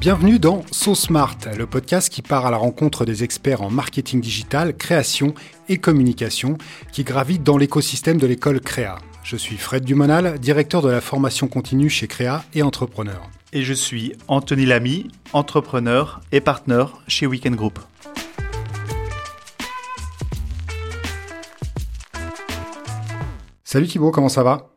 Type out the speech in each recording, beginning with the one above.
Bienvenue dans So Smart, le podcast qui part à la rencontre des experts en marketing digital, création et communication qui gravitent dans l'écosystème de l'école Créa. Je suis Fred Dumonal, directeur de la formation continue chez Créa et entrepreneur. Et je suis Anthony Lamy, entrepreneur et partenaire chez Weekend Group. Salut Thibaut, comment ça va?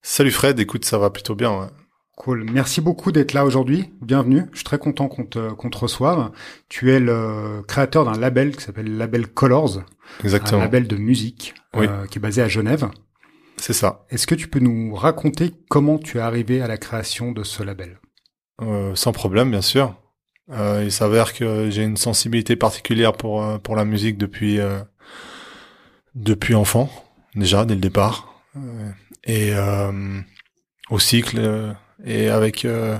Salut Fred, écoute, ça va plutôt bien. Ouais. Cool. Merci beaucoup d'être là aujourd'hui. Bienvenue. Je suis très content qu'on te, qu'on te reçoive. Tu es le créateur d'un label qui s'appelle Label Colors. Exactement. Un label de musique euh, qui est basé à Genève. C'est ça. Est-ce que tu peux nous raconter comment tu es arrivé à la création de ce label? Euh, Sans problème, bien sûr. Euh, il s'avère que j'ai une sensibilité particulière pour euh, pour la musique depuis euh, depuis enfant, déjà dès le départ, euh, et au cycle et avec euh,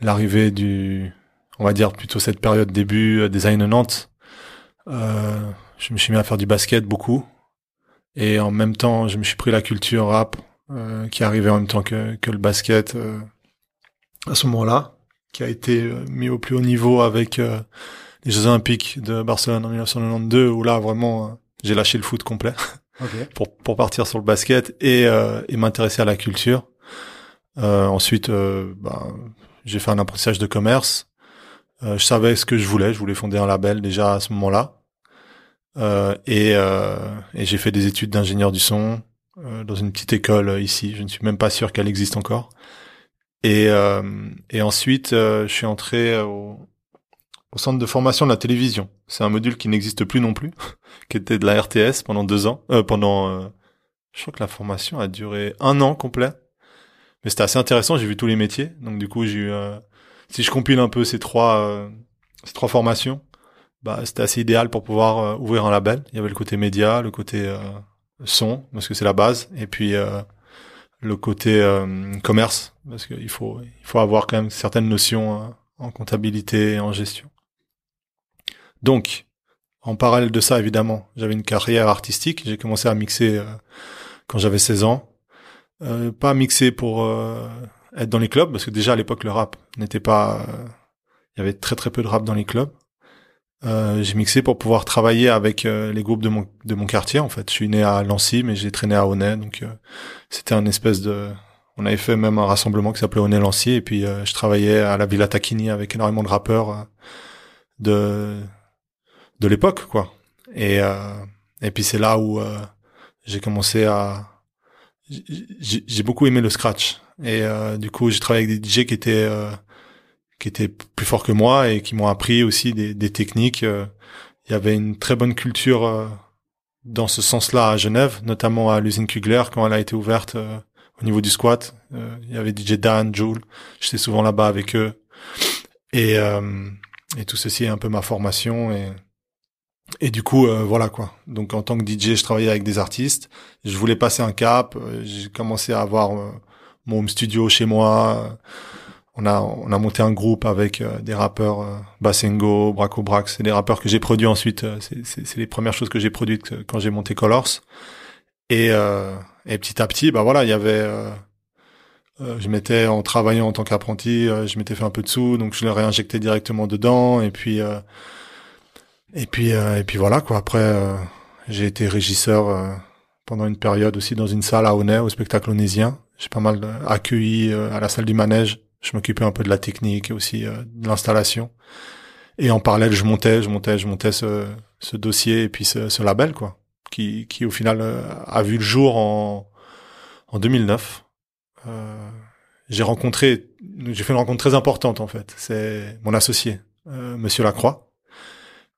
l'arrivée du, on va dire plutôt cette période début euh, des années 90, euh, je me suis mis à faire du basket beaucoup. Et en même temps, je me suis pris la culture rap euh, qui arrivait en même temps que, que le basket euh, à ce moment-là, qui a été mis au plus haut niveau avec les Jeux Olympiques de Barcelone en 1992, où là vraiment j'ai lâché le foot complet okay. pour pour partir sur le basket et, et m'intéresser à la culture. Euh, ensuite, euh, bah, j'ai fait un apprentissage de commerce. Euh, je savais ce que je voulais. Je voulais fonder un label déjà à ce moment-là. et, et j'ai fait des études d'ingénieur du son dans une petite école ici. Je ne suis même pas sûr qu'elle existe encore. Et, et ensuite, je suis entré au, au centre de formation de la télévision. C'est un module qui n'existe plus non plus, qui était de la RTS pendant deux ans. Euh, pendant, je crois que la formation a duré un an complet. Mais c'était assez intéressant, j'ai vu tous les métiers. Donc du coup, j'ai eu euh, si je compile un peu ces trois euh, ces trois formations, bah c'était assez idéal pour pouvoir euh, ouvrir un label. Il y avait le côté média, le côté son parce que c'est la base et puis le côté commerce parce qu'il faut il faut avoir quand même certaines notions en comptabilité et en gestion. Donc en parallèle de ça, évidemment, j'avais une carrière artistique. J'ai commencé à mixer quand j'avais 16 ans. Euh, pas mixé pour euh, être dans les clubs parce que déjà à l'époque le rap n'était pas euh, il y avait très très peu de rap dans les clubs. J'ai mixé pour pouvoir travailler avec les groupes de mon de mon quartier en fait. Je suis né à Lancy mais j'ai traîné à Honnay donc c'était un espèce de on avait fait même un rassemblement qui s'appelait Honnay Lancy et puis je travaillais à la Villa Tacchini avec énormément de rappeurs de de l'époque quoi. Et et puis c'est là où j'ai commencé à j'ai beaucoup aimé le scratch et euh, du coup j'ai travaillé avec des DJ qui étaient euh, qui étaient plus forts que moi et qui m'ont appris aussi des, des techniques. Euh. Il y avait une très bonne culture euh, dans ce sens-là à Genève, notamment à l'usine Kugler quand elle a été ouverte au niveau du squat. il y avait DJ Dan, Joule, j'étais souvent là-bas avec eux et et tout ceci est un peu ma formation et et du coup, euh, voilà quoi. Donc en tant que DJ, je travaillais avec des artistes. Je voulais passer un cap. Euh, j'ai commencé à avoir euh, mon home studio chez moi. On a on a monté un groupe avec des rappeurs Bassengo, Braco Brax. C'est des rappeurs que j'ai produits ensuite. c'est les premières choses que j'ai produites quand j'ai monté Colors. Et et petit à petit, bah voilà, il y avait je m'étais en travaillant en tant qu'apprenti, je m'étais fait un peu de sous, donc je le réinjectais directement dedans. Et puis et puis euh, et puis voilà quoi. Après, euh, j'ai été régisseur euh, pendant une période aussi dans une salle à Honnay au spectacle onésien. J'ai pas mal accueilli à la salle du manège. Je m'occupais un peu de la technique et aussi de l'installation. Et en parallèle, je montais, je montais, je montais ce, ce dossier et puis ce, ce label quoi, qui qui au final a vu le jour en en 2009. j'ai rencontré, j'ai fait une rencontre très importante en fait. C'est mon associé, Monsieur Lacroix euh,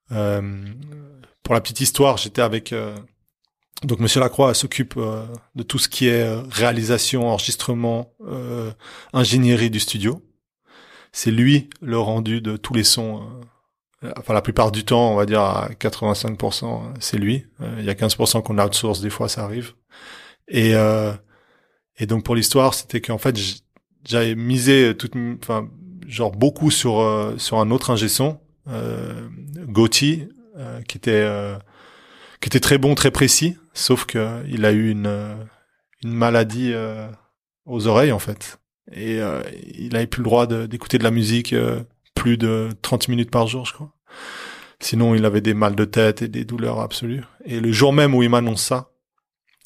pour la petite histoire, j'étais avec euh, donc Monsieur Lacroix s'occupe euh, de tout ce qui est réalisation, enregistrement, ingénierie du studio. C'est lui le rendu de tous les sons. enfin, la plupart du temps, on va dire à 85%, c'est lui. Il y a 15% qu'on outsource, des fois ça arrive. Et et donc pour l'histoire, c'était qu'en fait j'avais misé toute, enfin genre beaucoup sur sur un autre ingé son euh, Gauthier, euh, qui était euh, qui était très bon, très précis, sauf que il a eu une une maladie aux oreilles en fait. et euh, il avait plus le droit d'écouter de, la musique euh, plus de 30 minutes par jour, je crois. Sinon, il avait des mal de tête et des douleurs absolues. Et le jour même où il m'annonce ça,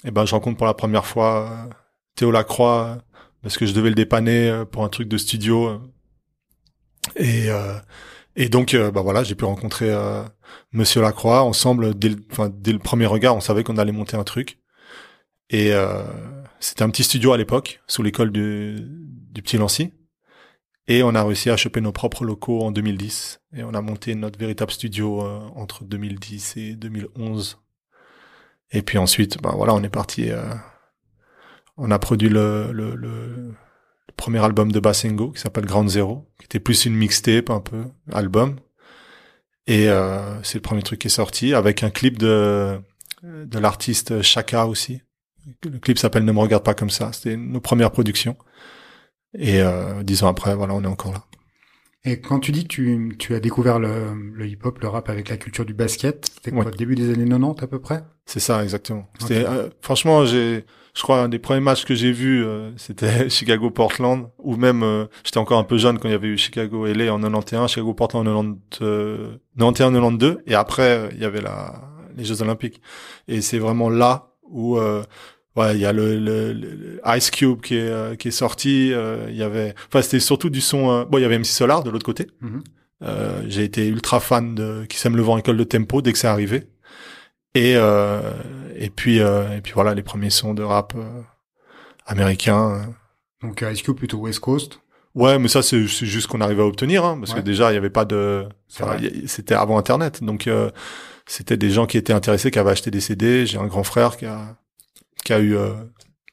eh ben, je rencontre pour la première fois euh, Théo Lacroix parce que je devais le dépanner pour un truc de studio. Et et donc, bah voilà, j'ai pu rencontrer Monsieur Lacroix ensemble. Dès le, dès le premier regard, on savait qu'on allait monter un truc. Et c'était un petit studio à l'époque, sous l'école du, du Petit Lancy. Et on a réussi à choper nos propres locaux en 2010. Et on a monté notre véritable studio euh, entre 2010 et 2011. Et puis ensuite, bah voilà, on est parti. Euh, on a produit le, le, le, premier album de Bassengo qui s'appelle Ground Zero, qui était plus une mixtape un peu, album. Et euh, c'est le premier truc qui est sorti avec un clip de de l'artiste Chaka aussi, le clip s'appelle Ne me regarde pas comme ça. C'était nos premières productions. Et euh, dix ans après, voilà, on est encore là. Et quand tu dis que tu, tu as découvert le, le hip-hop, le rap avec la culture du basket, c'était quoi, ouais. début des années 90 à peu près? C'est ça, exactement. Euh, franchement, j'ai, je crois, un des premiers matchs que j'ai vus, euh, c'était Chicago-Portland, ou même, euh, j'étais encore un peu jeune quand il y avait eu Chicago-LA en 91, Chicago-Portland en 91-92, et après, il y avait la, les Jeux Olympiques. Et c'est vraiment là où euh, ouais, il y a le, le, Ice Cube qui est euh, qui est sorti. Euh, il y avait, enfin c'était surtout du son. bon, il y avait MC Solar de l'autre côté. Mm-hmm. J'ai été ultra fan de qui s'aime le vent école de tempo dès que c'est arrivé. Et et puis et puis voilà les premiers sons de rap américains. Donc Ice Cube plutôt West Coast? Ouais, mais ça c'est juste qu'on arrivait à obtenir, hein, parce que déjà il y avait pas de, c'était avant Internet, donc c'était des gens qui étaient intéressés, qui avaient acheté des CD. J'ai un grand frère qui a qui a eu euh,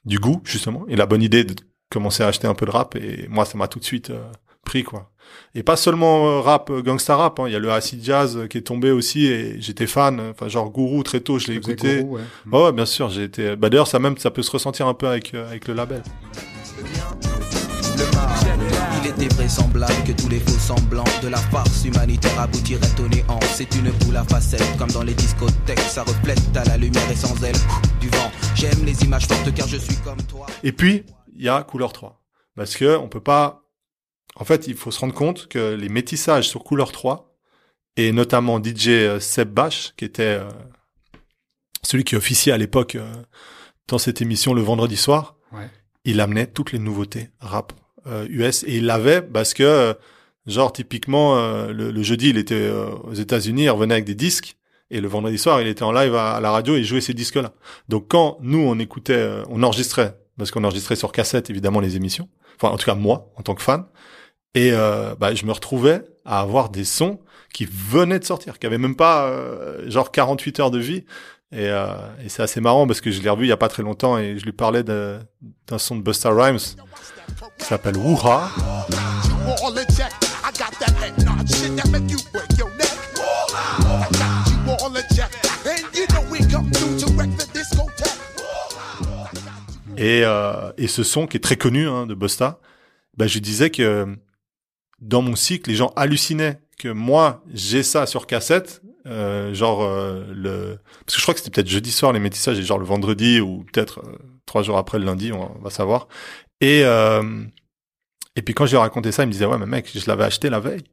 du goût justement et la bonne idée de commencer à acheter un peu de rap et moi ça m'a tout de suite euh, pris quoi. Et pas seulement euh, rap gangsta rap, hein. il y a le acid jazz qui est tombé aussi et j'étais fan. Enfin genre Gourou très tôt, je l'ai écouté. ouais. ouais. bien sûr, j'ai été. Bah d'ailleurs ça même ça peut se ressentir un peu avec avec le label. Il était vraisemblable que tous les faux semblants de la farce humanitaire aboutiraient au néant. C'est une boule à facettes, comme dans les discothèques. Ça reflète à la lumière et sans elle du vent. J'aime les images fortes car je suis comme toi. Et puis, il y a couleur 3. Parce que on peut pas. En fait, il faut se rendre compte que les métissages sur couleur 3, et notamment DJ euh, Seb Bash, qui était euh, celui qui officiait à l'époque euh, dans cette émission le vendredi soir, ouais. il amenait toutes les nouveautés rap US et il l'avait parce que genre typiquement euh, le, jeudi il était aux États-Unis, il revenait avec des disques et le vendredi soir il était en live à, la radio et il jouait ces disques-là. Donc quand nous on écoutait, on enregistrait parce qu'on enregistrait sur cassette évidemment les émissions. Enfin en tout cas moi en tant que fan et bah, je me retrouvais à avoir des sons qui venaient de sortir, qui avaient même pas genre 48 heures de vie. Et, et c'est assez marrant parce que je l'ai revu il y a pas très longtemps et je lui parlais d'un son de Busta Rhymes qui s'appelle Wuha. Et, euh, et ce son qui est très connu hein, de Busta, bah, je disais que dans mon cycle, les gens hallucinaient que moi j'ai ça sur cassette, euh, genre euh, le parce que je crois que c'était peut-être jeudi soir les métissages et genre le vendredi ou peut-être euh, trois jours après le lundi, on va savoir. Et et puis quand j'ai raconté ça, il me disait ouais mais mec, je l'avais acheté la veille.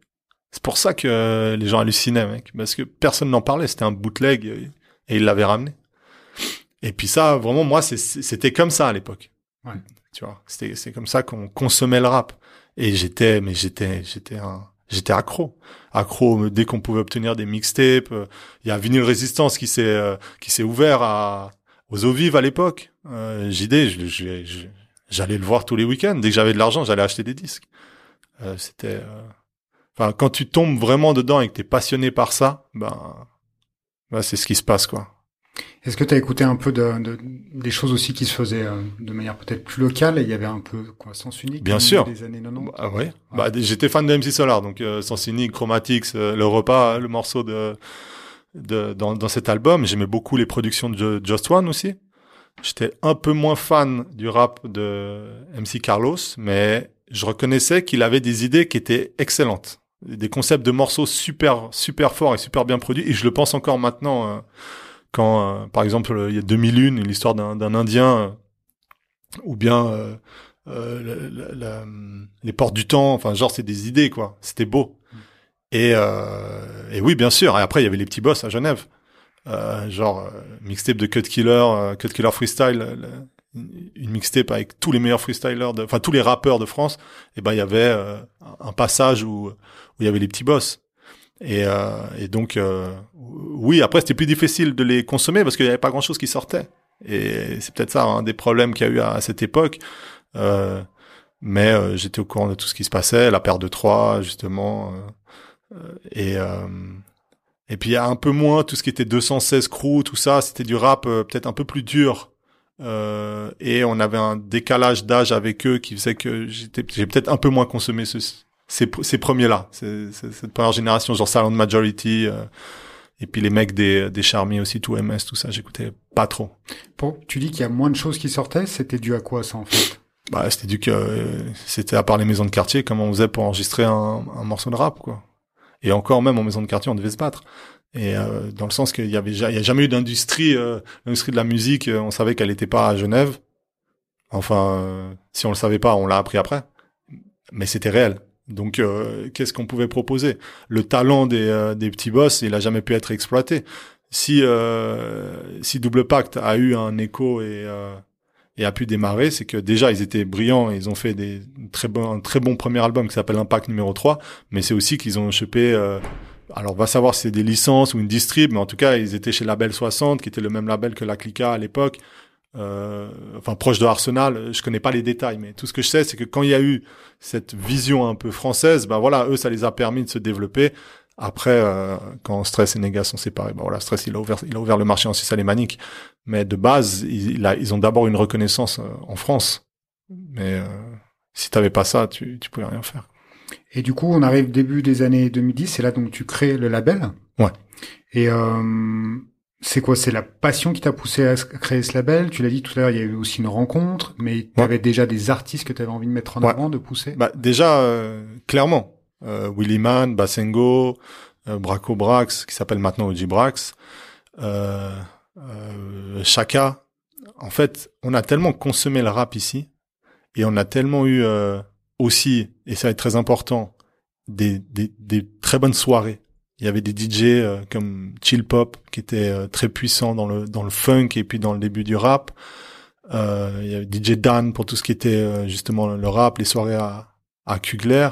C'est pour ça que les gens hallucinaient mec, parce que personne n'en parlait. C'était un bootleg et, il l'avait ramené. Et puis ça, vraiment moi, c'était comme ça à l'époque. Ouais. Tu vois, c'était c'est comme ça qu'on consommait le rap. Et j'étais mais j'étais j'étais un j'étais accro accro dès qu'on pouvait obtenir des mixtapes il y a Vinyl Résistance qui s'est euh, qui s'est ouvert à aux eaux vives à l'époque euh, JD je, je, j'allais le voir tous les week-ends. Dès que j'avais de l'argent, j'allais acheter des disques. Euh, c'était, euh, enfin, quand tu tombes vraiment dedans et que t'es passionné par ça, ben, ben c'est ce qui se passe, quoi. Est-ce que tu as écouté un peu de, de, des choses aussi qui se faisaient euh, de manière peut-être plus locale et il y avait un peu quoi sens unique Bien sûr. des années 90 Ah ouais. Bah j'étais fan de MC Solar donc euh, sens unique, Chromatics, le repas, le morceau de, de dans, dans cet album, j'aimais beaucoup les productions de Just One aussi. J'étais un peu moins fan du rap de MC Carlos, mais je reconnaissais qu'il avait des idées qui étaient excellentes. Des concepts de morceaux super, super forts et super bien produits. Et je le pense encore maintenant, euh, quand, euh, par exemple, il y a 2001, l'histoire d'un Indien, euh, ou bien euh, les portes du temps. Enfin, genre, c'est des idées, quoi. C'était beau. Et, euh, et oui, bien sûr. Et après, il y avait les petits boss à Genève. Euh, genre, euh, mixtape de Cut Killer, euh, Cut Killer Freestyle, une mixtape avec tous les meilleurs freestylers, enfin tous les rappeurs de France. Et ben, il y avait un passage où, où il y avait les petits boss. Et, et donc, oui, après, c'était plus difficile de les consommer parce qu'il y avait pas grand-chose qui sortait. Et c'est peut-être ça un des problèmes qu'il y a eu à, cette époque. Euh, mais euh, j'étais au courant de tout ce qui se passait, la paire de trois justement, euh, et et puis il y a un peu moins tout ce qui était 216 crew, tout ça, c'était du rap peut-être un peu plus dur. et on avait un décalage d'âge avec eux qui faisait que j'étais j'ai peut-être un peu moins consommé ce, ces, ces premiers là, cette première génération genre Silent Majority. Et puis les mecs des, des Charmy aussi, tout MS, tout ça, j'écoutais pas trop. Bon, tu dis qu'il y a moins de choses qui sortaient, c'était dû à quoi ça en fait? Bah c'était dû que euh, c'était à part les maisons de quartier, comment on faisait pour enregistrer un, un, morceau de rap quoi. Et encore même en maison de quartier, on devait se battre. Et euh, dans le sens qu'il y avait, il y a jamais eu d'industrie, euh, l'industrie de la musique, euh, on savait qu'elle était pas à Genève. Enfin, si on le savait pas, on l'a appris après. Mais c'était réel. Donc, euh, qu'est-ce qu'on pouvait proposer? Le talent des, euh, des, petits boss, il a jamais pu être exploité. Si euh, si Double Pacte a eu un écho et et a pu démarrer, c'est que déjà ils étaient brillants, ils ont fait des très bons un très bon premier album qui s'appelle Impact numéro 3, mais c'est aussi qu'ils ont chopé alors on va savoir si c'est des licences ou une distrib, mais en tout cas ils étaient chez Label 60, qui était le même label que la Clica à l'époque. Euh, enfin proche de Arsenal, je connais pas les détails, mais tout ce que je sais, c'est que quand il y a eu cette vision un peu française, ben voilà, eux, ça les a permis de se développer. Après, euh, quand Stress et Nega sont séparés, ben voilà, Stress, il a ouvert, il a ouvert le marché en Suisse alémanique. Mais de base, ils, ils ont d'abord une reconnaissance euh, en France. Mais si t'avais pas ça, tu, tu pouvais rien faire. Et du coup, on arrive début des années 2010, c'est là donc tu crées le label. Ouais. Et euh, c'est quoi? C'est la passion qui t'a poussé à créer ce label? Tu l'as dit tout à l'heure, il y a eu aussi une rencontre, mais tu avais déjà des artistes que tu avais envie de mettre en avant, de pousser? Bah, Déjà, euh, clairement. Euh, Willy Man, Bassengo, euh, Braco Brax, qui s'appelle maintenant Oji Brax, euh, euh, Chaka. En fait, on a tellement consommé le rap ici, et on a tellement eu euh, aussi, et ça est très important, des, des, des très bonnes soirées il y avait des DJ euh, comme Chill Pop qui étaient euh, très puissants dans le dans le funk et puis dans le début du rap. Euh, il y avait DJ Dan pour tout ce qui était justement le rap, les soirées à, à Kugler.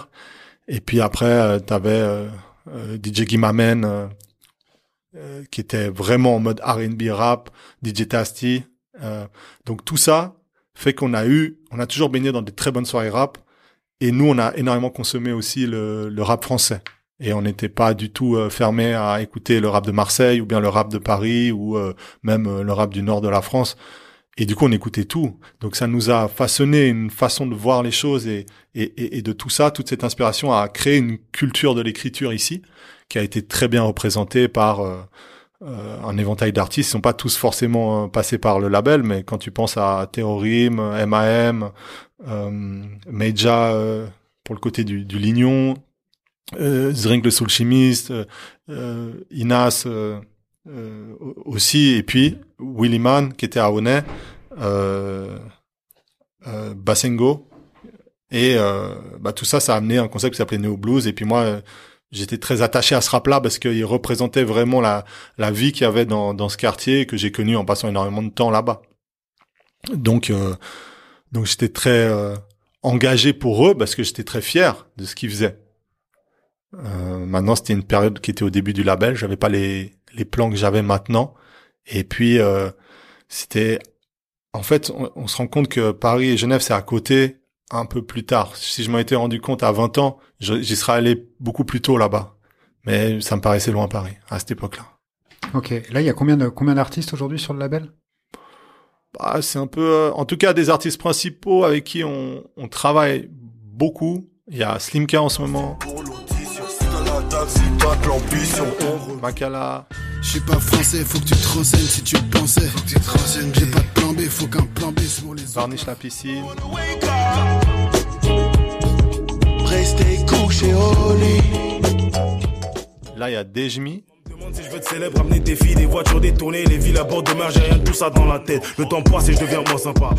Et puis après, tu avais DJ Gimamen qui était vraiment en mode R&B rap, DJ Tasty. donc tout ça fait qu'on a eu, on a toujours baigné dans des très bonnes soirées rap. Et nous, on a énormément consommé aussi le, le rap français et on n'était pas du tout euh, fermé à écouter le rap de Marseille ou bien le rap de Paris ou euh, même euh, le rap du nord de la France. Et du coup, on écoutait tout. Donc, ça nous a façonné une façon de voir les choses et, de tout ça, toute cette inspiration a créé une culture de l'écriture ici, qui a été très bien représentée par un éventail d'artistes. Ils sont pas tous forcément passés par le label, mais quand tu penses à Terrorim, M.A.M., Meja pour le côté du Lignon, euh, Zring le soul chimiste, euh, euh, Inas euh, euh, aussi, et puis Willy Man qui était à Honnay, euh, Bassengo, et bah, tout ça, ça a amené un concept qui s'appelait Neo Blues, et puis moi, j'étais très attaché à ce rap-là parce qu'il représentait vraiment la, la vie qu'il y avait dans, dans ce quartier que j'ai connu en passant énormément de temps là-bas. Donc, donc j'étais très engagé pour eux parce que j'étais très fier de ce qu'ils faisaient. Euh, maintenant, c'était une période qui était au début du label. J'avais pas les les plans que j'avais maintenant. Et puis euh, c'était, en fait, on, se rend compte que Paris et Genève c'est à côté un peu plus tard. Si je m'en étais rendu compte à 20 ans, j'y serais allé beaucoup plus tôt là-bas. Mais ça me paraissait loin Paris à cette époque-là. Ok. Là, il y a combien de combien d'artistes aujourd'hui sur le label? Bah, c'est un peu, euh, en tout cas, des artistes principaux avec qui on, on travaille beaucoup. Il y a Slimka en ce moment si t'as de l'ambition, on. Je suis pas français, faut que tu te renseignes si tu pensais. Faut que tu te renseignes. J'ai pas de plan B, faut qu'un plan B sur les Varnish la piscine. Restez couché au lit. Là, il y a Dejmi. Si je veux être célèbre, amener des filles, des voitures détournées, les villes à bord de mer, j'ai rien de tout ça dans la tête. Le temps passe et je deviens moins sympa.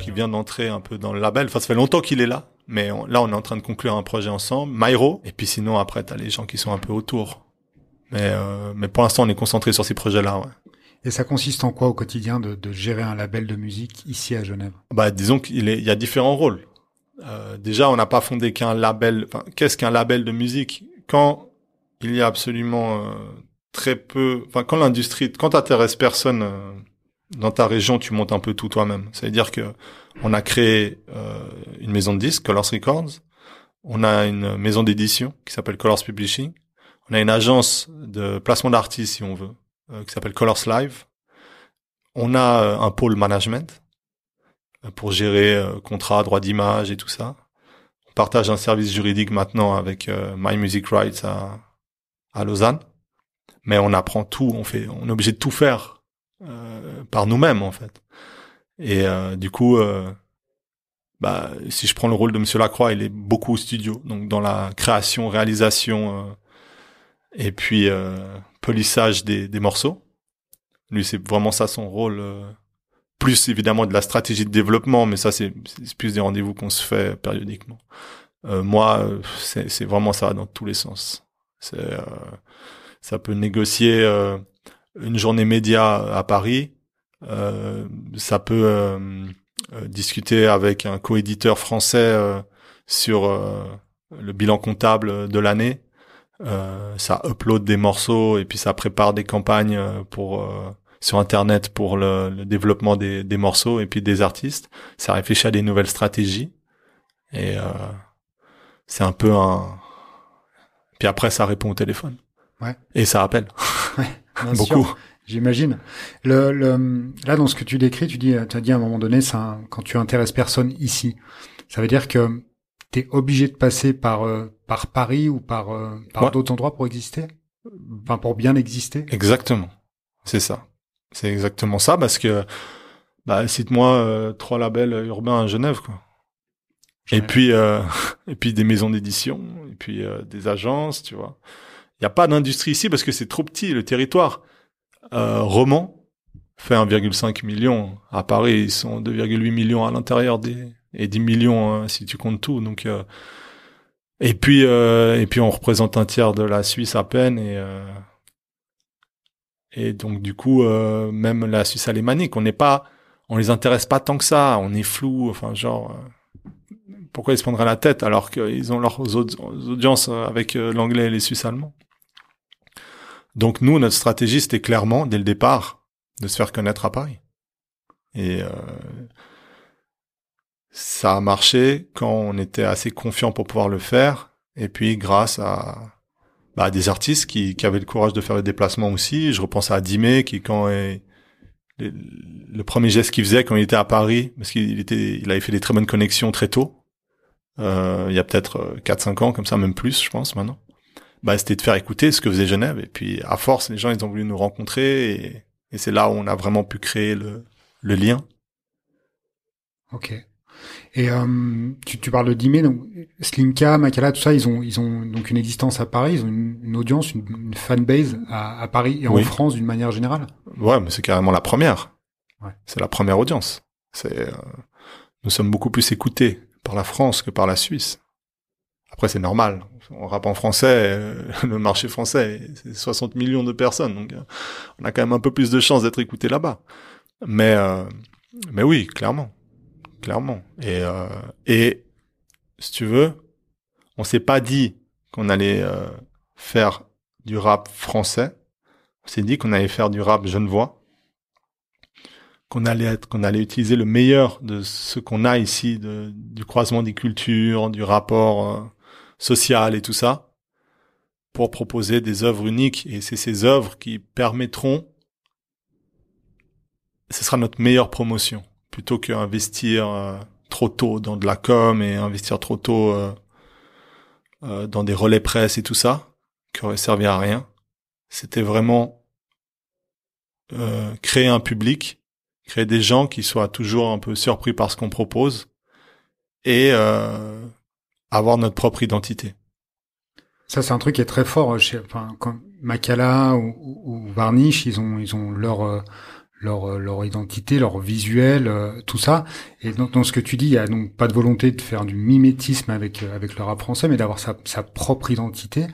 Qui vient d'entrer un peu dans le label. Enfin, ça fait longtemps qu'il est là. Mais là, on est en train de conclure un projet ensemble. Myro. Et puis sinon, après, t'as les gens qui sont un peu autour. Mais, euh, mais pour l'instant, on est concentré sur ces projets-là, ouais. Et ça consiste en quoi au quotidien de, de gérer un label de musique ici à Genève? Bah, disons qu'il est, il y a différents rôles. Euh, déjà, on n'a pas fondé qu'un label. Enfin, qu'est-ce qu'un label de musique? Quand il y a absolument euh, très peu. Enfin, quand l'industrie, quand t'intéresses personne euh, dans ta région, tu montes un peu tout toi-même. Ça veut dire que on a créé euh, une maison de disques, Colors Records. On a une maison d'édition qui s'appelle Colors Publishing. On a une agence de placement d'artistes, si on veut, euh, qui s'appelle Colors Live. On a euh, un pôle management euh, pour gérer euh, contrat, droit d'image et tout ça. On partage un service juridique maintenant avec My Music Rights à, à Lausanne. Mais on apprend tout, on fait, on est obligé de tout faire euh, par nous-mêmes en fait. Et euh, du coup, euh, bah, si je prends le rôle de Monsieur Lacroix, il est beaucoup au studio, donc dans la création, réalisation et puis polissage des, des morceaux. Lui, c'est vraiment ça son rôle. plus évidemment de la stratégie de développement, mais ça c'est plus des rendez-vous qu'on se fait périodiquement. Moi, c'est vraiment ça dans tous les sens. C'est ça peut négocier euh, une journée média à Paris, euh, ça peut euh, euh, discuter avec un coéditeur français euh, sur le bilan comptable de l'année. Ça upload des morceaux et puis ça prépare des campagnes pour sur internet pour le, le développement des, des morceaux et puis des artistes. Ça réfléchit à des nouvelles stratégies et euh, c'est un peu un. Puis après ça répond au téléphone. Ouais. Et ça appelle Bien beaucoup. sûr, J'imagine. Le, le, là, dans ce que tu décris, tu dis, tu as dit à un moment donné, un- quand tu intéresses personne ici, ça veut dire que tu es obligé de passer par euh, par Paris ou par euh, par Ouais. d'autres endroits pour exister, enfin pour bien exister? Exactement. C'est ça. C'est exactement ça parce que bah cite-moi euh, trois labels urbains à Genève quoi. Et puis euh, et puis des maisons d'édition et puis euh, des agences, tu vois. Il y a pas d'industrie ici parce que c'est trop petit le territoire. Euh, Roman fait 1,5 million. À Paris, ils sont 2,8 millions à l'intérieur des et 10 millions hein, si tu comptes tout. Donc euh, et puis euh, et puis on représente un tiers de la Suisse à peine et et donc du coup même la Suisse alémanique, on n'est pas on les intéresse pas tant que ça, on est flou, enfin genre pourquoi ils se prendraient la tête alors qu'ils ont leurs audi- audiences avec l'anglais et les Suisses allemands? Donc nous notre stratégie c'était clairement dès le départ de se faire connaître à Paris. Et euh, ça a marché quand on était assez confiant pour pouvoir le faire. Et puis grâce à bah, des artistes qui, avaient le courage de faire le déplacement aussi. Je repense à Dimé qui quand le, premier geste qu'il faisait quand il était à Paris, parce qu'il était, il avait fait des très bonnes connexions très tôt. Euh, il y a peut-être 4-5 ans, comme ça, même plus, je pense, maintenant. Bah, c'était de faire écouter ce que faisait Genève. Et puis, à force, les gens, ils ont voulu nous rencontrer. Et, et c'est là où on a vraiment pu créer le, le lien. Ok. Et euh, tu, tu parles de Dimé, donc Slimka, Makala, tout ça, ils ont ils ont donc une existence à Paris, ils ont une, une audience, une, une fanbase à, à Paris et en. France d'une manière générale. Ouais, mais c'est carrément la première. Ouais. C'est la première audience. C'est, euh, nous sommes beaucoup plus écoutés par la France que par la Suisse. Après, c'est normal. On rappe en français, euh, le marché français, c'est 60 millions de personnes, donc euh, on a quand même un peu plus de chances d'être écoutés là-bas. Mais, euh, mais oui, clairement, clairement. Et, euh, et si tu veux, on s'est pas dit qu'on allait euh, faire du rap français. On s'est dit qu'on allait faire du rap genevois, qu'on allait être, qu'on allait utiliser le meilleur de ce qu'on a ici, de, du croisement des cultures, du rapport euh, social et tout ça, pour proposer des œuvres uniques. Et c'est ces œuvres qui permettront, ce sera notre meilleure promotion, plutôt qu'investir euh, trop tôt dans de la com et investir trop tôt euh, euh, dans des relais presse et tout ça, qui aurait servi à rien. C'était vraiment euh, créer un public, créer des gens qui soient toujours un peu surpris par ce qu'on propose et avoir notre propre identité. Ça, c'est un truc qui est très fort. Chez, enfin, quand, Makala ou, ou, Varnish, ils ont ils ont leur euh, leur euh, leur identité, leur visuel, euh, tout ça. Et dans, dans, ce que tu dis, il y a donc pas de volonté de faire du mimétisme avec avec le rap français, mais d'avoir sa, sa propre identité.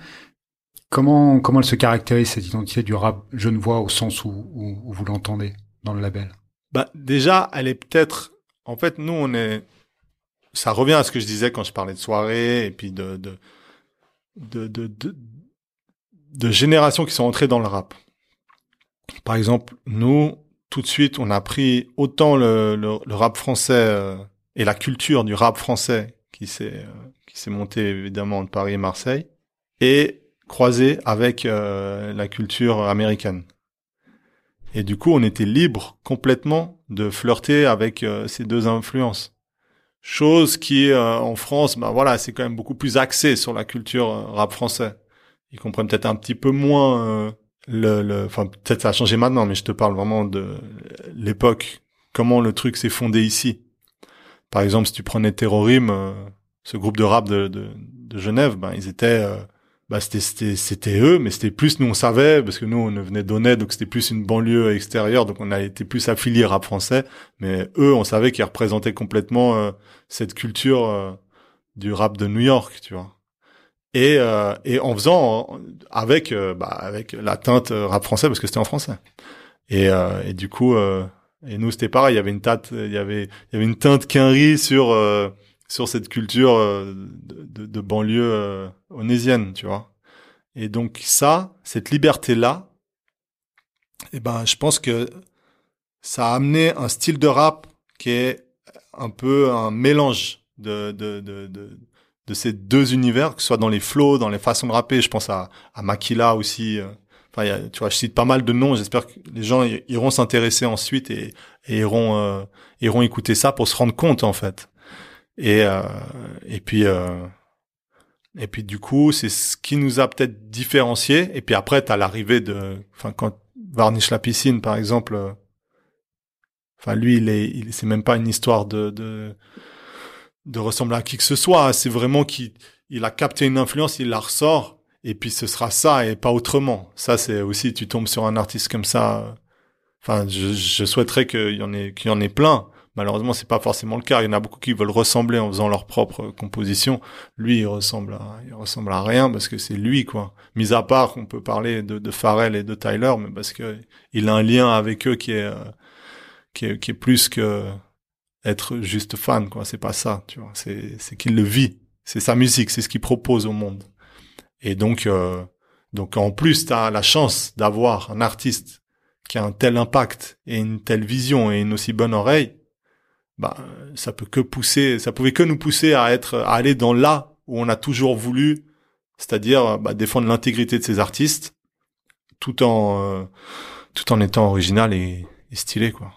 Comment comment elle se caractérise cette identité du rap genevois au sens où, où, où vous l'entendez dans le label? Bah déjà, elle est peut-être. En fait, nous, on est. Ça revient à ce que je disais quand je parlais de soirée et puis de de de, de, de générations qui sont entrées dans le rap. Par exemple, nous, tout de suite, on a pris autant le, le, rap français euh, et la culture du rap français qui s'est euh, qui s'est monté évidemment de Paris et Marseille et croisé avec euh, la culture américaine. Et du coup, on était libre complètement de flirter avec ces deux influences. Chose qui, en France, bah voilà, c'est quand même beaucoup plus axé sur la culture rap français ils comprennent peut-être un petit peu moins euh, le, le, enfin peut-être ça a changé maintenant, mais je te parle vraiment de l'époque, comment le truc s'est fondé ici. Par exemple, si tu prenais Terrorim, euh, ce groupe de rap de, de, de Genève, ben ils étaient, euh, bah c'était c'était eux, mais c'était plus nous on savait parce que nous on venait d'Honnête, donc c'était plus une banlieue extérieure, donc on a été plus affilié rap français, mais eux on savait qu'ils représentaient complètement cette culture du rap de New York, tu vois. Et, euh, et en faisant avec euh, bah, avec la teinte euh, rap français parce que c'était en français. Et, euh, et du coup et nous c'était pareil il y avait une teinte il y avait il y avait une teinte sur sur cette culture de, de, banlieue onésienne tu vois et donc ça cette liberté là et eh ben je pense que ça a amené un style de rap qui est un peu un mélange de, de, de, de ces deux univers, que ce soit dans les flows, dans les façons de rapper. Je pense à, à Makila aussi. Euh. Enfin, tu vois, je cite pas mal de noms. J'espère que les gens iront s'intéresser ensuite et, iront euh, iront écouter ça pour se rendre compte en fait. Et euh, et puis et puis du coup, c'est ce qui nous a peut-être différencié. Et puis après, t'as l'arrivée de, enfin quand Varnish la piscine par exemple. Euh, enfin lui, il est, il, c'est même pas une histoire de, de de ressembler à qui que ce soit. C'est vraiment qu'il il a capté une influence, il la ressort, et puis ce sera ça et pas autrement. Ça, c'est aussi, tu tombes sur un artiste comme ça. Enfin, je, je souhaiterais qu'il y en ait, qu'il y en ait plein. Malheureusement, c'est pas forcément le cas. Il y en a beaucoup qui veulent ressembler en faisant leur propre composition. Lui, il ressemble à, il ressemble à rien parce que c'est lui, quoi. Mis à part, on peut parler de, de Pharrell et de Tyler, mais parce que il a un lien avec eux qui est, euh, qui est, qui est plus que, être juste fan, quoi. C'est pas ça, tu vois. C'est, c'est qu'il le vit. C'est sa musique, c'est ce qu'il propose au monde. Et donc, euh, donc en plus, t'as la chance d'avoir un artiste qui a un tel impact et une telle vision et une aussi bonne oreille. Bah, ça peut que pousser, ça pouvait que nous pousser à être, à aller dans là où on a toujours voulu, c'est-à-dire bah, défendre l'intégrité de ces artistes, tout en, euh, tout en étant original et, et stylé, quoi.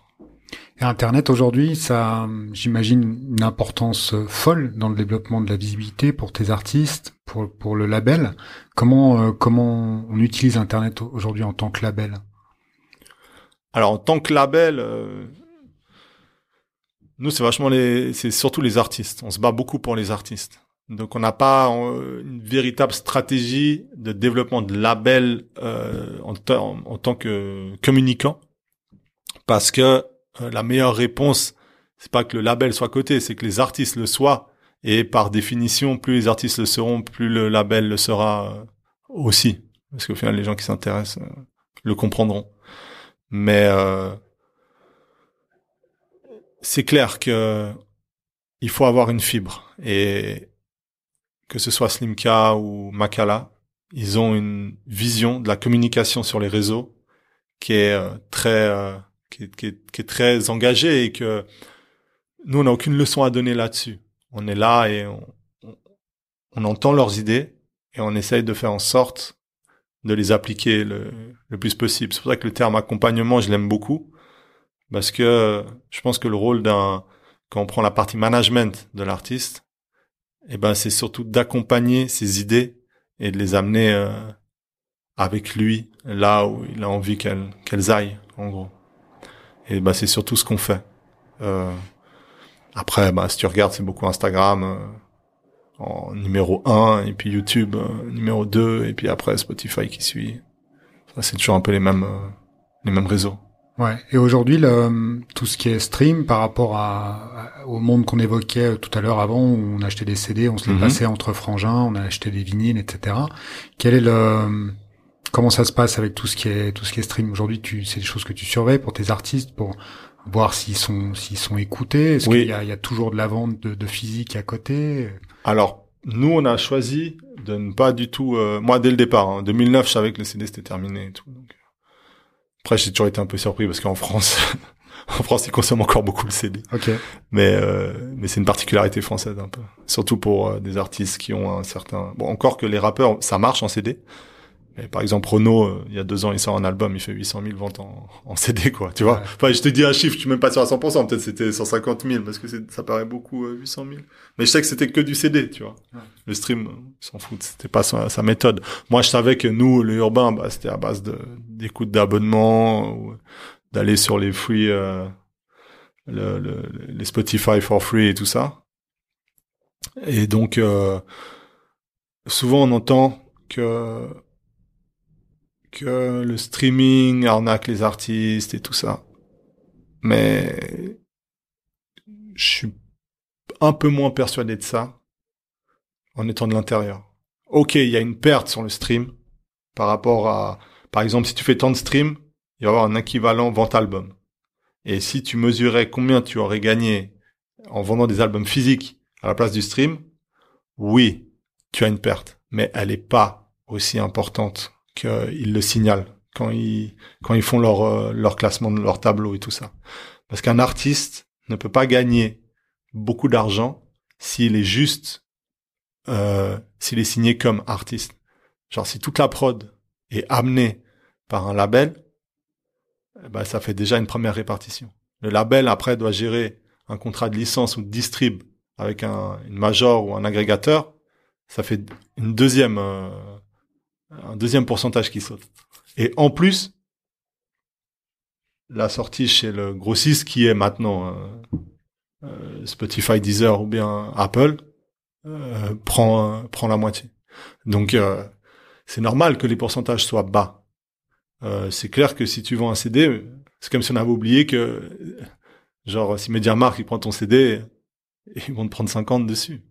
Et Internet aujourd'hui, ça, j'imagine, une importance folle dans le développement de la visibilité pour tes artistes, pour pour le label. Comment euh, comment on utilise Internet aujourd'hui en tant que label? Alors en tant que label, euh, nous c'est vachement les, c'est surtout les artistes. On se bat beaucoup pour les artistes. Donc on n'a pas euh, une véritable stratégie de développement de label en, en tant que communicant, parce que euh, la meilleure réponse, c'est pas que le label soit coté, c'est que les artistes le soient. Et par définition, plus les artistes le seront, plus le label le sera euh, aussi. Parce qu'au final, les gens qui s'intéressent euh, le comprendront. Mais c'est clair que il faut avoir une fibre. Et que ce soit Slimka ou Makala, ils ont une vision de la communication sur les réseaux qui est très qui est, qui, est, qui est, très engagé et que nous, on n'a aucune leçon à donner là-dessus. On est là et on, on, entend leurs idées et on essaye de faire en sorte de les appliquer le, le plus possible. C'est pour ça que le terme accompagnement, je l'aime beaucoup parce que je pense que le rôle d'un, quand on prend la partie management de l'artiste, eh ben, c'est surtout d'accompagner ses idées et de les amener euh, avec lui là où il a envie qu'elles qu'elles aillent, en gros. Et bah, c'est surtout ce qu'on fait. Euh, après, bah, si tu regardes, c'est beaucoup Instagram euh, en numéro 1, et puis YouTube euh, numéro 2, et puis après Spotify qui suit. c'est toujours un peu les mêmes euh, les mêmes réseaux. Ouais. Et aujourd'hui, tout ce qui est stream par rapport à, à- au monde qu'on évoquait tout à l'heure avant, où on achetait des CD, on se les Mhm. passait entre frangins, on a acheté des vinyles, etc. Quel est le, comment ça se passe avec tout ce qui est tout ce qui est stream? Aujourd'hui Tu, c'est des choses que tu surveilles pour tes artistes, pour voir s'ils sont s'ils sont écoutés? Est-ce Oui. qu'il y a, il y a toujours de la vente de, de physique à côté? Alors, nous, on a choisi de ne pas du tout... euh, moi, dès le départ, en 2009, je savais que le CD, c'était terminé et tout. donc. Après, j'ai toujours été un peu surpris parce qu'en France, en France, ils consomment encore beaucoup le CD. Ok. Mais, euh, mais c'est une particularité française un peu. Surtout pour euh, des artistes qui ont un certain... Bon, encore que les rappeurs, ça marche en CD. Mais par exemple, Renault, euh, il y a deux ans, il sort un album, il fait 800 000 ventes en, en CD, quoi. Tu vois Ouais. Enfin, je te dis un chiffre, je suis même pas sûr à 100%. Peut-être c'était 150 000 parce que ça paraît beaucoup, euh, 800 000. Mais je sais que c'était que du CD, tu vois. Ouais. Le stream, euh, ils s'en foutent. C'était pas sa, sa méthode. Moi, je savais que nous, le urbain, bah, c'était à base d'écoute d'abonnement ou d'aller sur les free, euh, le, le- les Spotify for free et tout ça. Et donc, euh, souvent on entend que que le streaming arnaque les artistes et tout ça. Mais je suis un peu moins persuadé de ça en étant de l'intérieur. Ok, il y a une perte sur le stream par rapport à, par exemple, si tu fais tant de streams, il va y avoir un équivalent vente album. Et si tu mesurais combien tu aurais gagné en vendant des albums physiques à la place du stream, oui, tu as une perte, mais elle est pas aussi importante qu'ils le signalent quand ils font leur euh, leur classement de leur tableau et tout ça. Parce qu'un artiste ne peut pas gagner beaucoup d'argent s'il est juste euh, s'il est signé comme artiste. Genre si toute la prod est amenée par un label, eh ben, ça fait déjà une première répartition. Le label après doit gérer un contrat de licence ou de distrib avec un, une major ou un agrégateur, ça fait une deuxième euh, un deuxième pourcentage qui saute. Et en plus, la sortie chez le grossiste qui est maintenant euh, euh, Spotify, Deezer ou bien Apple euh, prend prend la moitié. Donc c'est normal que les pourcentages soient bas. C'est clair que si tu vends un CD, c'est comme si on avait oublié que genre si MediaMarkt il prend ton CD, ils vont te prendre 50 dessus.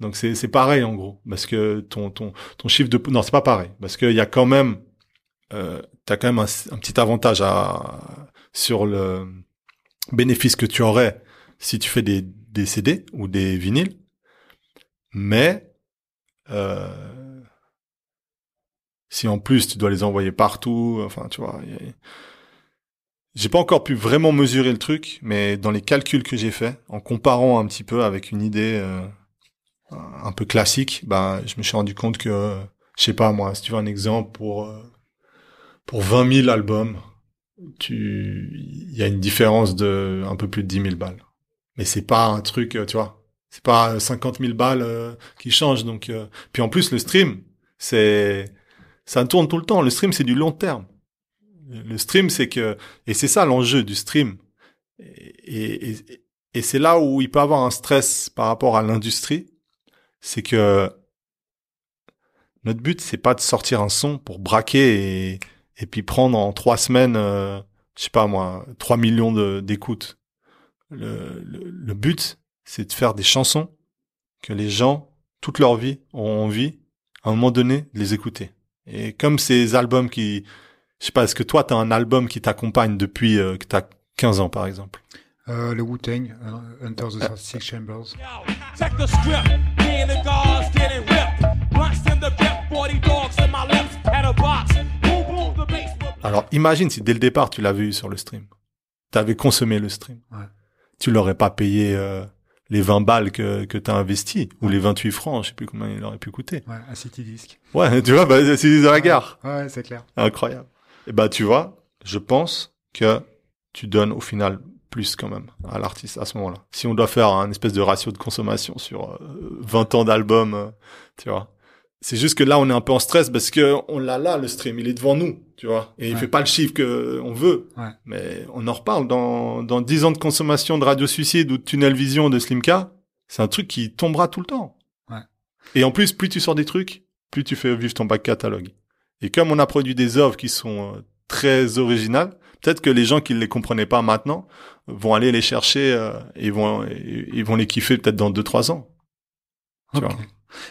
Donc c'est c'est pareil en gros parce que ton ton ton chiffre de non c'est pas pareil parce qu'il y a quand même euh, t'as quand même un, petit avantage à sur le bénéfice que tu aurais si tu fais des des CD ou des vinyles mais euh, si en plus tu dois les envoyer partout enfin tu vois j'ai pas encore pu vraiment mesurer le truc mais dans les calculs que j'ai fait en comparant un petit peu avec une idée euh, un peu classique, ben, je me suis rendu compte que, je sais pas moi, si tu veux un exemple pour, euh, pour 20 000 albums, tu, il y a une différence de un peu plus de 10 000 balles. Mais c'est pas un truc, euh, tu vois, c'est pas 50 000 balles euh, qui changent. Donc, puis en plus le stream, c'est, ça tourne tout le temps. Le stream, c'est du long terme. Le stream, c'est que, et c'est ça l'enjeu du stream. Et c'est là où il peut avoir un stress par rapport à l'industrie c'est que notre but c'est pas de sortir un son pour braquer et, puis prendre en trois semaines, euh, je sais pas moi, 3 millions d'écoutes. Le, but c'est de faire des chansons que les gens toute leur vie ont envie à un moment donné de les écouter. Et comme ces albums qui, je sais pas, est-ce que toi t'as un album qui t'accompagne depuis euh, que t'as 15 ans par exemple? Euh, le Wu-Tang, euh, Enter the Six Chambers. Check the script. Me and the guards getting ripped. Blunts in the grip, 40 dogs in my lips. At a box. Boom, boom, the bass will Alors imagine si dès le départ tu l'avais eu sur le stream. T'avais consommé le stream. Ouais. Tu l'aurais pas payé euh, les 20 balles que, que t'as investi ou les 28 francs, je sais plus combien il aurait pu coûter. Ouais, un City Disc. Ouais, tu vois, bah, c'est de la gare. Ouais, c'est clair. Incroyable. Et bah tu vois, je pense que tu donnes au final plus quand même à l'artiste à ce moment-là. Si on doit faire un espèce de ratio de consommation sur euh, 20 ans d'album, euh, tu vois. C'est juste que là on est un peu en stress parce que on l'a là le stream, il est devant nous, tu vois. Et il Ouais. fait pas le chiffre que on veut. Ouais. Mais on en reparle dans dans 10 ans de consommation de Radio Suicide ou de Tunnel Vision de Slimka, c'est un truc qui tombera tout le temps. Ouais. Et en plus, plus tu sors des trucs, plus tu fais vivre ton back catalogue. Et comme on a produit des œuvres qui sont euh, très originales, peut-être que les gens qui ne les comprenaient pas maintenant vont aller les chercher euh, et vont ils vont les kiffer peut-être dans deux trois ans. Tu Ok. vois.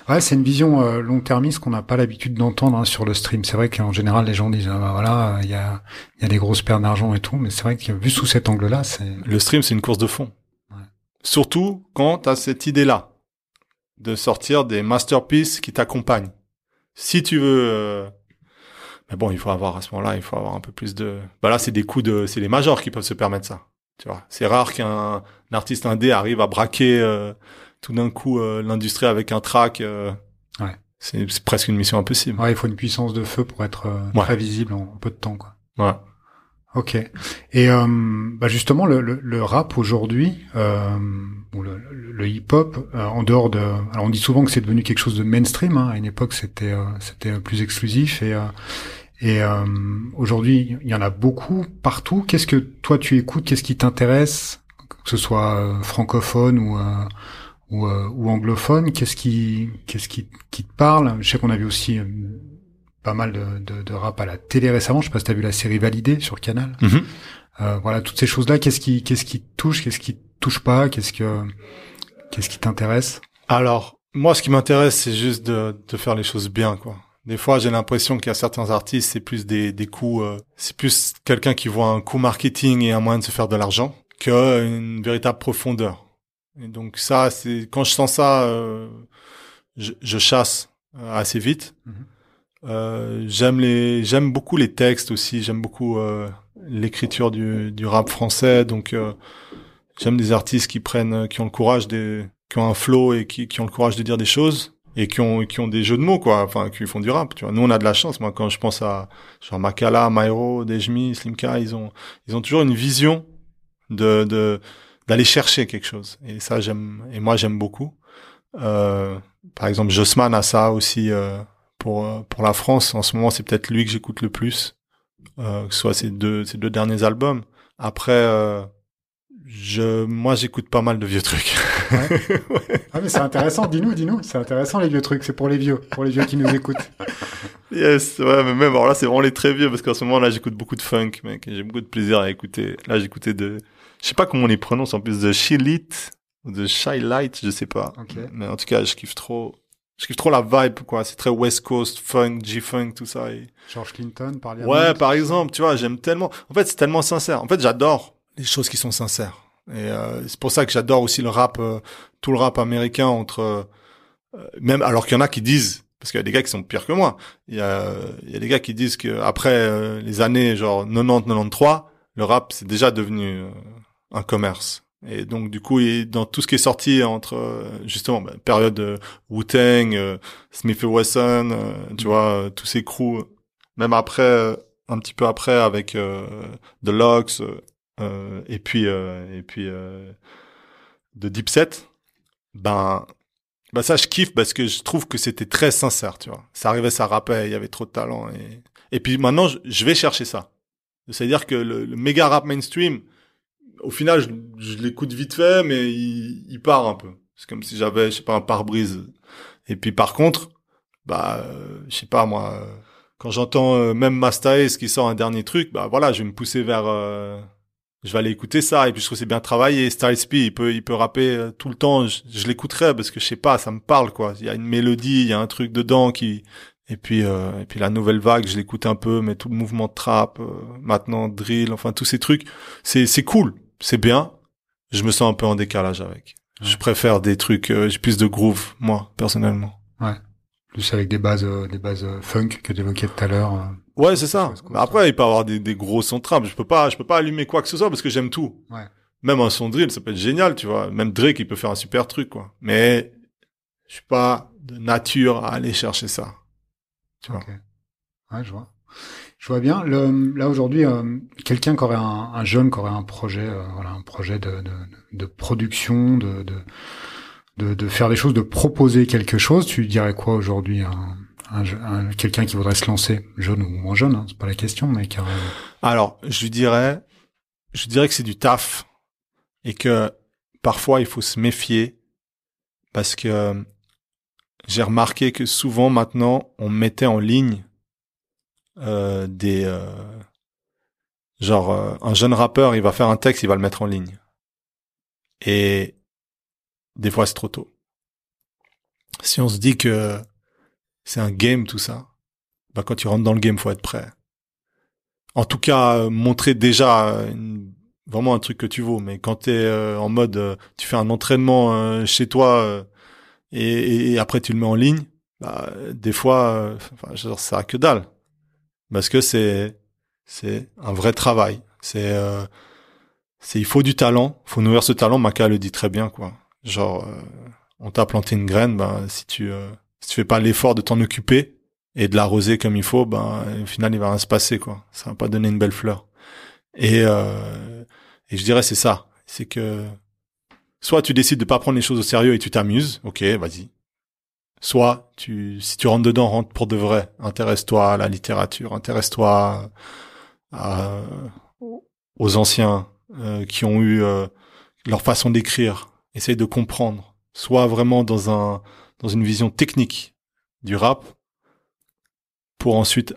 Ouais, c'est une vision euh, long-termiste qu'on n'a pas l'habitude d'entendre hein, sur le stream. C'est vrai qu'en général, les gens disent ah, bah, voilà, il y a, il y a des grosses paires d'argent et tout, mais c'est vrai que vu sous cet angle-là, c'est Le stream, c'est une course de fond. Ouais. Surtout quand tu as cette idée-là de sortir des masterpieces qui t'accompagnent. Si tu veux... euh, Mais bon, il faut avoir à ce moment-là, il faut avoir un peu plus de... Bah là, c'est des coups de... C'est les majors qui peuvent se permettre ça. Tu vois, c'est rare qu'un un artiste indé arrive à braquer euh, tout d'un coup euh, l'industrie avec un track. euh, Ouais. C'est presque une mission impossible. ouais, il faut une puissance de feu pour être euh, Ouais. très visible en, en peu de temps, quoi. Ouais. Ok. Et euh, bah justement, le, le, le rap aujourd'hui, euh, ou le, le- hip-hop, euh, en dehors de, alors on dit souvent que c'est devenu quelque chose de mainstream. Hein, à une époque, c'était euh, c'était plus exclusif et euh, et euh, aujourd'hui, il y en a beaucoup partout. Qu'est-ce que toi tu écoutes? Qu'est-ce qui t'intéresse, que ce soit euh, francophone ou euh, ou, euh, ou anglophone Qu'est-ce qui qu'est-ce qui qui te parle? Je sais qu'on a vu aussi pas mal de, de, de rap à la télé récemment. Je sais pas si t'as vu la série Validée sur Canal. Mhm. Euh, voilà, toutes ces choses-là. Qu'est-ce qui qu'est-ce qui te touche? Qu'est-ce qui te touche pas? Qu'est-ce que qu'est-ce qui t'intéresse? Alors, moi, ce qui m'intéresse, c'est juste de, de faire les choses bien, quoi. Des fois, j'ai l'impression qu'il y a certains artistes, c'est plus des, des coups, euh, c'est plus quelqu'un qui voit un coup marketing et un moyen de se faire de l'argent que une véritable profondeur. Et donc ça, c'est quand je sens ça, euh, je, je chasse euh, assez vite. Mhm. Euh, j'aime les, j'aime beaucoup les textes aussi. J'aime beaucoup euh, l'écriture du, du rap français. Donc euh, j'aime des artistes qui prennent, qui ont le courage des, qui ont un flow et qui, qui ont le courage de dire des choses et qui ont, qui ont des jeux de mots quoi. Enfin, qui font du rap. Tu vois. Nous, on a de la chance. Moi, quand je pense à genre Makala, Myro, Dejmi, Slimka, ils ont, ils ont toujours une vision de, de d'aller chercher quelque chose. Et ça, j'aime. Et moi, j'aime beaucoup. Euh, par exemple, Jossman a ça aussi euh, pour pour la France. En ce moment, c'est peut-être lui que j'écoute le plus, euh, que ce soit ses deux ses deux derniers albums. Après, euh, je moi, j'écoute pas mal de vieux trucs. Ah mais c'est intéressant. Dis-nous, dis-nous. C'est intéressant les vieux trucs. C'est pour les vieux, pour les vieux qui nous écoutent. Yes, ouais, mais même, alors là, c'est vraiment les très vieux, parce qu'en ce moment, là, j'écoute beaucoup de funk, mec, j'ai beaucoup de plaisir à écouter. Là, j'écoutais de, je sais pas comment on les prononce, en plus de Shilit, ou de Shy Light, je sais pas. Ok. Mais en tout cas, je kiffe trop, je kiffe trop la vibe, quoi. C'est très West Coast, funk, G-funk, tout ça. Et... George Clinton, par Ouais, par exemple, tu vois, j'aime tellement. En fait, c'est tellement sincère. En fait, j'adore les choses qui sont sincères. Et euh, c'est pour ça que j'adore aussi le rap, euh, tout le rap américain entre, euh, même alors qu'il y en a qui disent, parce qu'il y a des gars qui sont pires que moi. Il y a, il y a des gars qui disent que après les années genre 90-93, le rap c'est déjà devenu un commerce. Et donc du coup, il- dans tout ce qui est sorti entre justement bah, période euh, Wu-Tang, Smith Wesson, tu vois, tous ces crews, même après, un petit peu après avec The euh, et puis euh, et puis euh, de Dipset, ben bah ça je kiffe parce que je trouve que c'était très sincère, tu vois. Ça arrivait, ça rappait, il y avait trop de talent et et puis maintenant je, vais chercher ça. C'est-à-dire que le, le méga rap mainstream, au final je, l'écoute vite fait, mais il, il part un peu. C'est comme si j'avais, je sais pas, un pare-brise. Et puis par contre, bah euh, je sais pas moi, euh, quand j'entends euh, même Masta Ace qui sort un dernier truc, bah voilà, je vais me pousser vers euh, je vais aller écouter ça et puis je trouve que c'est bien travaillé Styles P il peut il peut rapper euh, tout le temps je, je l'écouterai parce que je sais pas ça me parle quoi. Il y a une mélodie il y a un truc dedans qui et puis euh, et puis la nouvelle vague je l'écoute un peu mais tout le mouvement de trap euh, maintenant drill enfin tous ces trucs c'est c'est cool c'est bien. Je me sens un peu en décalage avec. Je préfère des trucs euh, j'ai plus de groove moi personnellement Plus avec des bases, euh, des bases euh, funk que t'évoquais tout à l'heure. euh. Ouais, c'est ça. Après, il peut y avoir des, des gros sons trap. Je peux pas, je peux pas allumer quoi que ce soit parce que j'aime tout. Ouais. Même un son drill, ça peut être génial, tu vois. Même Drake, il peut faire un super truc, quoi. Mais je suis pas de nature à aller chercher ça. Tu vois. Ok. Ouais, je vois. Je vois bien. Le, là aujourd'hui, euh, quelqu'un qui aurait un, un jeune qui aurait un projet, euh, voilà, un projet de, de, de production, de, de, de, de faire des choses, de proposer quelque chose. Tu dirais quoi aujourd'hui à je- un- quelqu'un qui voudrait se lancer, jeune ou moins jeune, hein, c'est pas la question, mais qui aurait- Alors, je lui dirais, je dirais que c'est du taf et que parfois il faut se méfier parce que euh, j'ai remarqué que souvent maintenant on mettait en ligne euh, des euh, genre euh, un jeune rappeur, il va faire un texte, il va le mettre en ligne. Et des fois c'est trop tôt. Si on se dit que c'est un game tout ça, bah quand tu rentres dans le game, faut être prêt. En tout cas, euh, montrer déjà vraiment un truc que tu vaux. Mais quand t'es euh, en mode, euh, tu fais un entraînement euh, chez toi et, après tu le mets en ligne, bah, des fois, enfin, dire, ça a que dalle. Parce que c'est c'est un vrai travail. C'est c'est il faut du talent, faut nourrir ce talent. Maka le dit très bien quoi. Genre euh, on t'a planté une graine, ben si tu euh, si tu fais pas l'effort de t'en occuper et de l'arroser comme il faut, ben au final il va rien se passer quoi. Ça va pas donner une belle fleur. Et euh, et je dirais c'est ça, c'est que soit tu décides de pas prendre les choses au sérieux et tu t'amuses, ok, vas-y. Soit tu si tu rentres dedans, rentre pour de vrai. Intéresse-toi à la littérature, intéresse-toi à- aux anciens euh, qui ont eu euh, leur façon d'écrire. Essaye de comprendre. Soit vraiment dans un dans une vision technique du rap pour ensuite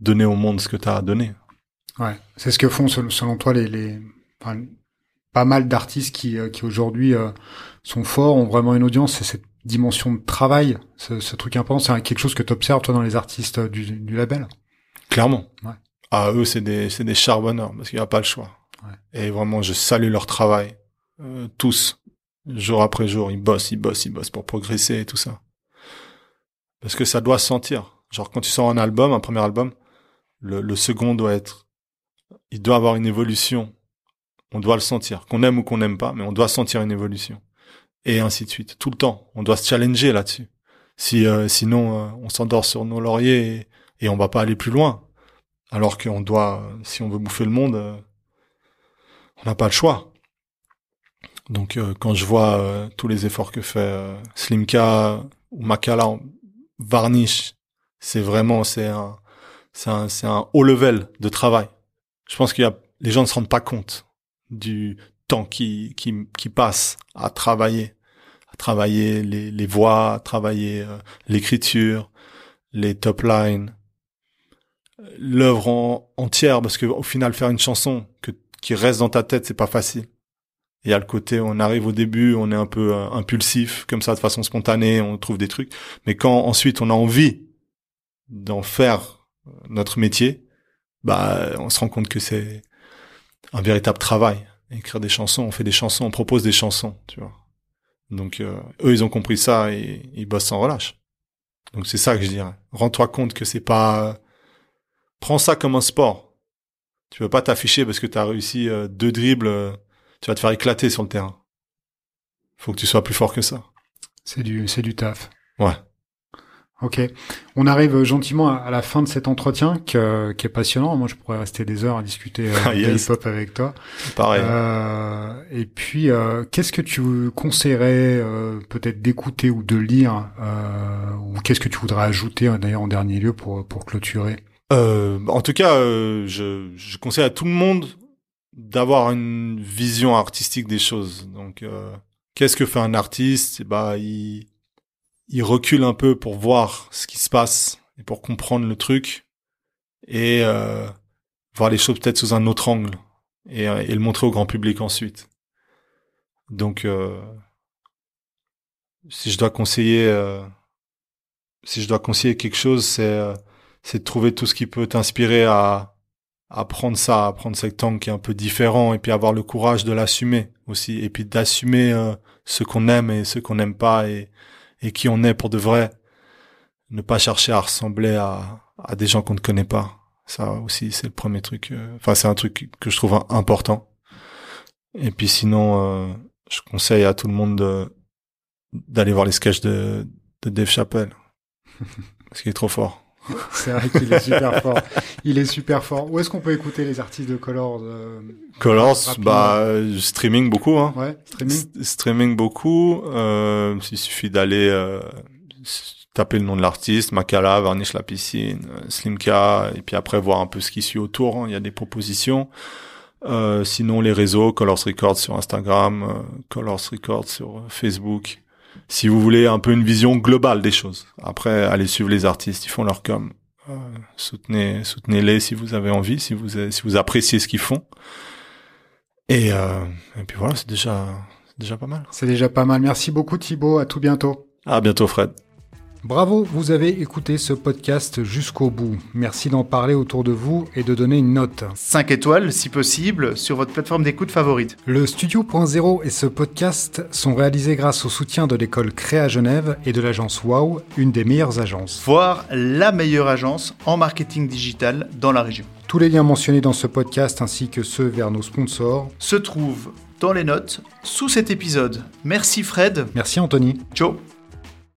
donner au monde ce que tu as à donner. Ouais, c'est ce que font sel- selon toi les, les enfin, pas mal d'artistes qui, euh, qui aujourd'hui euh, sont forts, ont vraiment une audience. C'est cette dimension de travail, ce, ce truc important. C'est quelque chose que tu observes toi dans les artistes euh, du, du label? Clairement. Ouais. Ah, eux, c'est des, c'est des charbonneurs parce qu'il n'y a pas le choix. Ouais. Et vraiment, je salue leur travail. Euh, tous. Jour après jour, ils bossent, ils bossent, ils bossent pour progresser et tout ça. Parce que ça doit se sentir. Genre, quand tu sors un album, un premier album, le, le second doit être, il doit avoir une évolution. On doit le sentir. Qu'on aime ou qu'on n'aime pas, mais on doit sentir une évolution. Et ainsi de suite. Tout le temps. On doit se challenger là-dessus. Si, euh, sinon, euh, on s'endort sur nos lauriers et, et on va pas aller plus loin. Alors qu'on doit, si on veut bouffer le monde, euh, on n'a pas le choix. Donc euh, quand je vois euh, tous les efforts que fait euh, Slimka ou Makala varnish, c'est vraiment c'est un c'est un c'est un haut level de travail. Je pense qu'il y a les gens ne se rendent pas compte du temps qui qui qui passe à travailler, à travailler les les voix, à travailler euh, l'écriture, les top lines, l'œuvre en, entière parce que au final faire une chanson que qui reste dans ta tête c'est pas facile il y a le côté on arrive au début on est un peu euh, impulsif comme ça de façon spontanée on trouve des trucs. Mais quand ensuite on a envie d'en faire notre métier bah on se rend compte que c'est un véritable travail. Écrire des chansons on fait des chansons on propose des chansons tu vois. Donc euh, eux ils ont compris ça et ils bossent sans relâche. Donc c'est ça que je dirais. Rends-toi compte que c'est pas prends ça comme un sport. Tu veux pas t'afficher parce que tu as réussi euh, deux dribbles, tu vas te faire éclater sur le terrain. Faut que tu sois plus fort que ça. C'est du, c'est du taf. Ouais. Ok. On arrive gentiment à, la fin de cet entretien que- qui est passionnant. Moi, je pourrais rester des heures à discuter euh, Ah, de yes. hip-hop avec toi. Pareil. Euh, et puis, euh, qu'est-ce que tu conseillerais euh, peut-être d'écouter ou de lire euh, Ou qu'est-ce que tu voudrais ajouter d'ailleurs en dernier lieu pour, pour clôturer? Euh, en tout cas, euh, je, je conseille à tout le monde d'avoir une vision artistique des choses. Donc, euh, qu'est-ce que fait un artiste? Ben, il, il recule un peu pour voir ce qui se passe et pour comprendre le truc et euh, voir les choses peut-être sous un autre angle et, euh, et le montrer au grand public ensuite. Donc, euh, si je dois conseiller, euh, si je dois conseiller quelque chose, c'est euh, c'est de trouver tout ce qui peut t'inspirer à, à prendre ça, à prendre cet angle qui est un peu différent et puis avoir le courage de l'assumer aussi et puis d'assumer euh, ce qu'on aime et ce qu'on n'aime pas et, et qui on est pour de vrai. Ne pas chercher à ressembler à, à des gens qu'on ne connaît pas. Ça aussi, c'est le premier truc. euh, Enfin, c'est un truc que je trouve important. Et puis sinon, euh, je conseille à tout le monde de d'aller voir les sketchs de, de Dave Chappelle. Parce qu'il est trop fort. C'est vrai qu'il est super fort. Il est super fort. Où est-ce qu'on peut écouter les artistes de Colors euh, Colors, bah euh, streaming beaucoup, hein. Ouais, streaming. S- streaming beaucoup. Euh, il suffit d'aller euh, taper le nom de l'artiste, Makala, Varnish la piscine, euh, Slimka, et puis après voir un peu ce qui suit autour. hein. Il y a des propositions. Euh, sinon les réseaux, Colors Records sur Instagram, Colors Records sur Facebook. Si vous voulez un peu une vision globale des choses. Après, allez suivre les artistes, ils font leur com. Euh, soutenez, soutenez-les si vous avez envie, si vous, si vous appréciez ce qu'ils font. Et, euh, et puis voilà, c'est déjà, c'est déjà pas mal. C'est déjà pas mal. Merci beaucoup Thibaut, à tout bientôt. À bientôt Fred. Bravo, vous avez écouté ce podcast jusqu'au bout. Merci d'en parler autour de vous et de donner une note. 5 étoiles, si possible, sur votre plateforme d'écoute favorite. Le Studio.0 et ce podcast sont réalisés grâce au soutien de l'école Créa Genève et de l'agence Wow, une des meilleures agences. Voire la meilleure agence en marketing digital dans la région. Tous les liens mentionnés dans ce podcast ainsi que ceux vers nos sponsors Se trouvent dans les notes sous cet épisode. Merci Fred. Merci Anthony. Ciao.